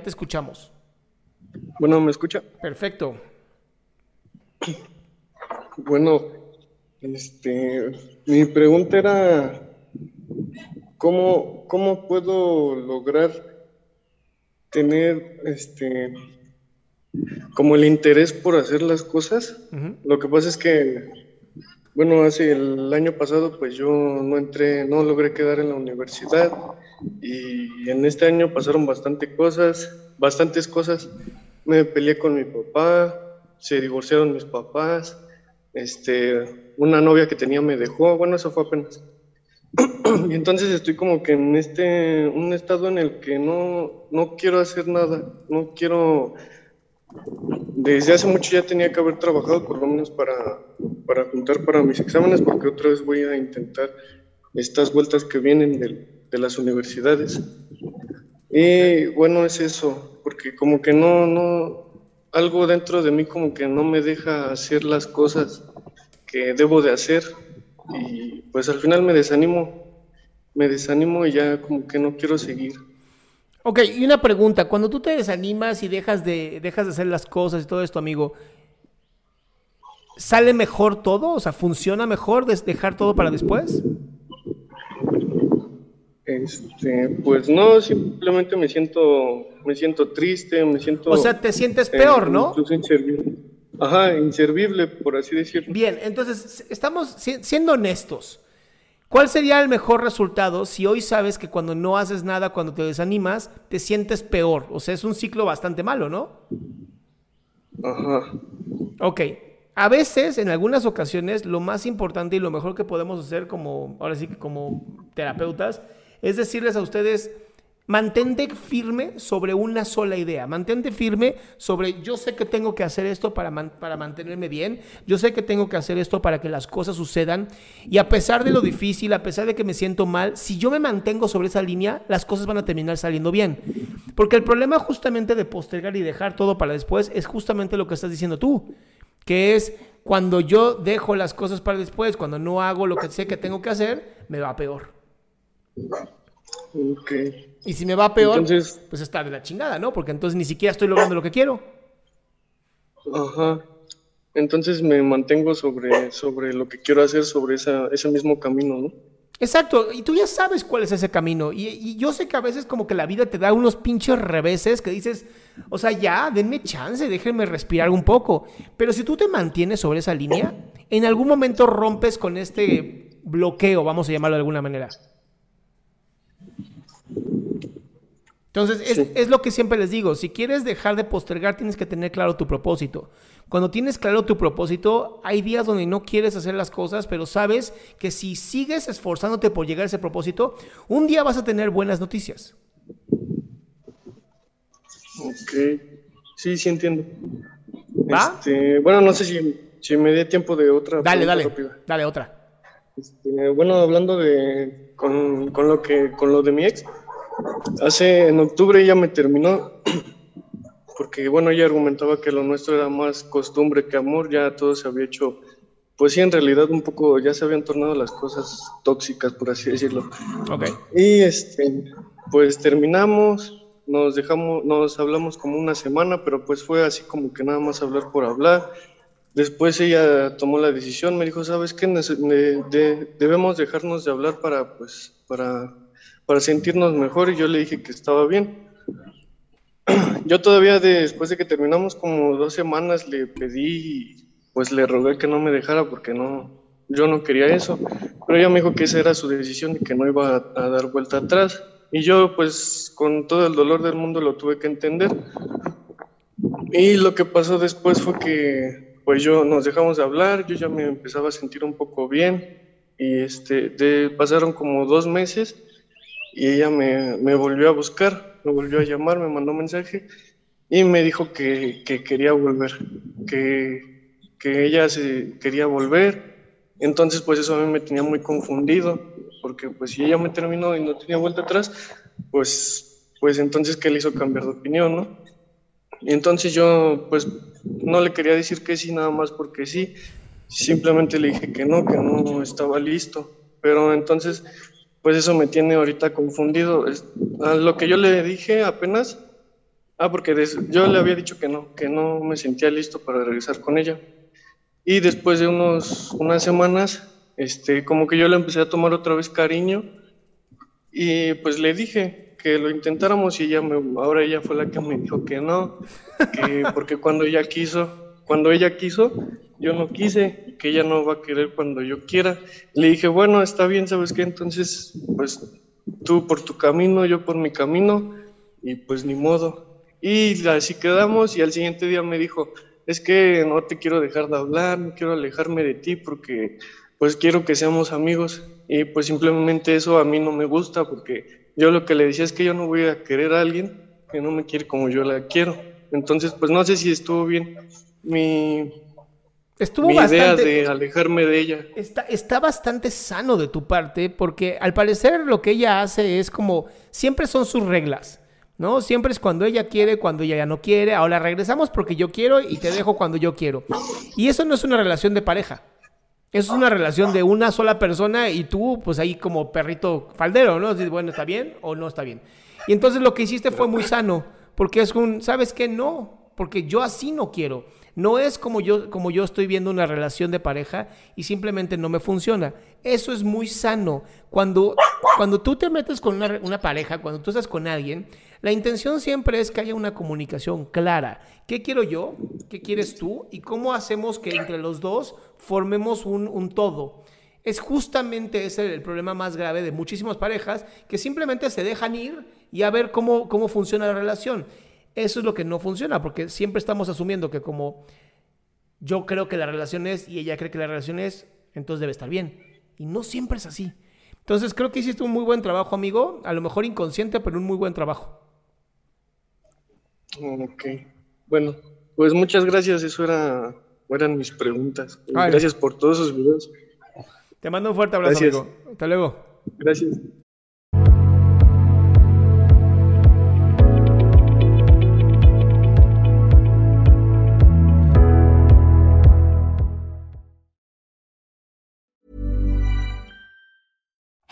Ya te escuchamos. Bueno, ¿me escucha? Perfecto. Bueno, este, mi pregunta era, ¿cómo, cómo puedo lograr tener, este, como el interés por hacer las cosas? Lo que pasa es que, bueno, hace el año pasado, pues yo no entré, no logré quedar en la universidad y en este año pasaron bastante cosas, bastantes cosas. Me peleé con mi papá, se divorciaron mis papás, este, una novia que tenía me dejó, bueno, eso fue apenas. y entonces estoy como que en este, un estado en el que no, no quiero hacer nada, no quiero, desde hace mucho ya tenía que haber trabajado por lo menos para, para juntar para mis exámenes, porque otra vez voy a intentar estas vueltas que vienen del, de las universidades. Y bueno, es eso, porque como que no, no, algo dentro de mí como que no me deja hacer las cosas que debo de hacer y pues al final me desanimo, me desanimo y ya como que no quiero seguir. Ok, y una pregunta, cuando tú te desanimas y dejas de, dejas de hacer las cosas y todo esto, amigo, ¿sale mejor todo? O sea, ¿funciona mejor dejar todo para después? Este, pues no, simplemente me siento, me siento triste, me siento. O sea, te sientes peor, eh, ¿no? Inservible. Ajá, inservible, por así decirlo. Bien, entonces, estamos siendo honestos. ¿Cuál sería el mejor resultado si hoy sabes que cuando no haces nada, cuando te desanimas, te sientes peor? O sea, es un ciclo bastante malo, ¿no? Ajá. Ok. A veces, en algunas ocasiones, lo más importante y lo mejor que podemos hacer como, ahora sí que como terapeutas, es decirles a ustedes, mantente firme sobre una sola idea, mantente firme sobre yo sé que tengo que hacer esto para, para mantenerme bien, yo sé que tengo que hacer esto para que las cosas sucedan y a pesar de lo difícil, a pesar de que me siento mal, si yo me mantengo sobre esa línea, las cosas van a terminar saliendo bien. Porque el problema justamente de postergar y dejar todo para después es justamente lo que estás diciendo tú, que es cuando yo dejo las cosas para después, cuando no hago lo que sé que tengo que hacer, me va peor. Ok. Y si me va peor, pues está de la chingada, ¿no? Porque entonces ni siquiera estoy logrando lo que quiero. Ajá. Entonces me mantengo sobre, sobre lo que quiero hacer, sobre esa, ese mismo camino, ¿no? Exacto, y tú ya sabes cuál es ese camino. Y, y, yo sé que a veces como que la vida te da unos pinches reveses que dices, o sea, ya, denme chance, déjenme respirar un poco. Pero si tú te mantienes sobre esa línea, en algún momento rompes con este bloqueo, vamos a llamarlo de alguna manera. Entonces, es, lo que siempre les digo, si quieres dejar de postergar, tienes que tener claro tu propósito. Cuando tienes claro tu propósito, hay días donde no quieres hacer las cosas, pero sabes que si sigues esforzándote por llegar a ese propósito, un día vas a tener buenas noticias. Ok, sí, sí entiendo. Este, bueno, no sé si, me dé tiempo de otra. Dale, dale, dale otra. Este, bueno, hablando de con, con, lo que con lo de mi ex, Hace, en octubre ella me terminó, porque bueno, ella argumentaba que lo nuestro era más costumbre que amor, ya todo se había hecho pues sí, en realidad un poco ya se habían tornado las cosas tóxicas, por así decirlo. Ok. Y este, pues terminamos, nos dejamos, nos hablamos como una semana, pero pues fue así como que nada más hablar por hablar. Después ella tomó la decisión, me dijo, ¿sabes qué? debemos dejarnos de hablar para, pues, para, para sentirnos mejor y yo le dije que estaba bien. Yo todavía después de que terminamos como dos semanas le pedí pues le rogué que no me dejara porque no, yo no quería eso, pero ella me dijo que esa era su decisión y que no iba a, dar vuelta atrás. Y yo pues con todo el dolor del mundo lo tuve que entender. Y lo que pasó después fue que pues yo nos dejamos de hablar, yo ya me empezaba a sentir un poco bien y este, de, pasaron como dos meses y ella me, me, volvió a buscar, me volvió a llamar, me mandó mensaje y me dijo que, que quería volver, que, que ella se quería volver. Entonces, pues eso a mí me tenía muy confundido, porque pues si ella me terminó y no tenía vuelta atrás, pues, pues entonces, ¿qué le hizo cambiar de opinión, no? Y entonces yo, pues, no le quería decir que sí, nada más porque sí. Simplemente le dije que no, que no estaba listo. Pero entonces, pues eso me tiene ahorita confundido. lo que yo le dije apenas, ah, porque yo le había dicho que no, que no me sentía listo para regresar con ella. Y después de unos, unas semanas, este, como que yo le empecé a tomar otra vez cariño y pues le dije que lo intentáramos y ella ahora ella fue la que me dijo que no, que porque cuando ella quiso, cuando ella quiso, yo no quise, que ella no va a querer cuando yo quiera. Le dije, bueno, está bien, ¿sabes qué? Entonces, pues tú por tu camino, yo por mi camino y pues ni modo. Y así quedamos y al siguiente día me dijo, es que no te quiero dejar de hablar, no quiero alejarme de ti porque pues quiero que seamos amigos y pues simplemente eso a mí no me gusta porque yo lo que le decía es que yo no voy a querer a alguien que no me quiere como yo la quiero. Entonces, pues no sé si estuvo bien mi, Estuvo idea de alejarme de ella. Está, está bastante sano de tu parte porque al parecer lo que ella hace es como, siempre son sus reglas. ¿no? Siempre es cuando ella quiere, cuando ella ya no quiere. Ahora regresamos porque yo quiero y te dejo cuando yo quiero. Y eso no es una relación de pareja. Eso es una relación de una sola persona y tú, pues ahí como perrito faldero, ¿no? Dices, bueno, ¿está bien o no está bien? Y entonces lo que hiciste fue muy sano, porque es un, ¿sabes qué? No, porque yo así no quiero. No es como yo, como yo estoy viendo una relación de pareja y simplemente no me funciona. Eso es muy sano. Cuando, cuando tú te metes con una, pareja, cuando tú estás con alguien, la intención siempre es que haya una comunicación clara. ¿Qué quiero yo? ¿Qué quieres tú? ¿Y cómo hacemos que entre los dos formemos un, todo? Es justamente ese el problema más grave de muchísimas parejas que simplemente se dejan ir y a ver cómo, cómo funciona la relación. Eso es lo que no funciona, porque siempre estamos asumiendo que como yo creo que la relación es y ella cree que la relación es, entonces debe estar bien. Y no siempre es así. Entonces creo que hiciste un muy buen trabajo, amigo, a lo mejor inconsciente, pero un muy buen trabajo. Ok. Bueno, pues muchas gracias. Eso era, eran mis preguntas. Gracias por todos esos videos. Te mando un fuerte abrazo, amigo. Hasta luego. Gracias.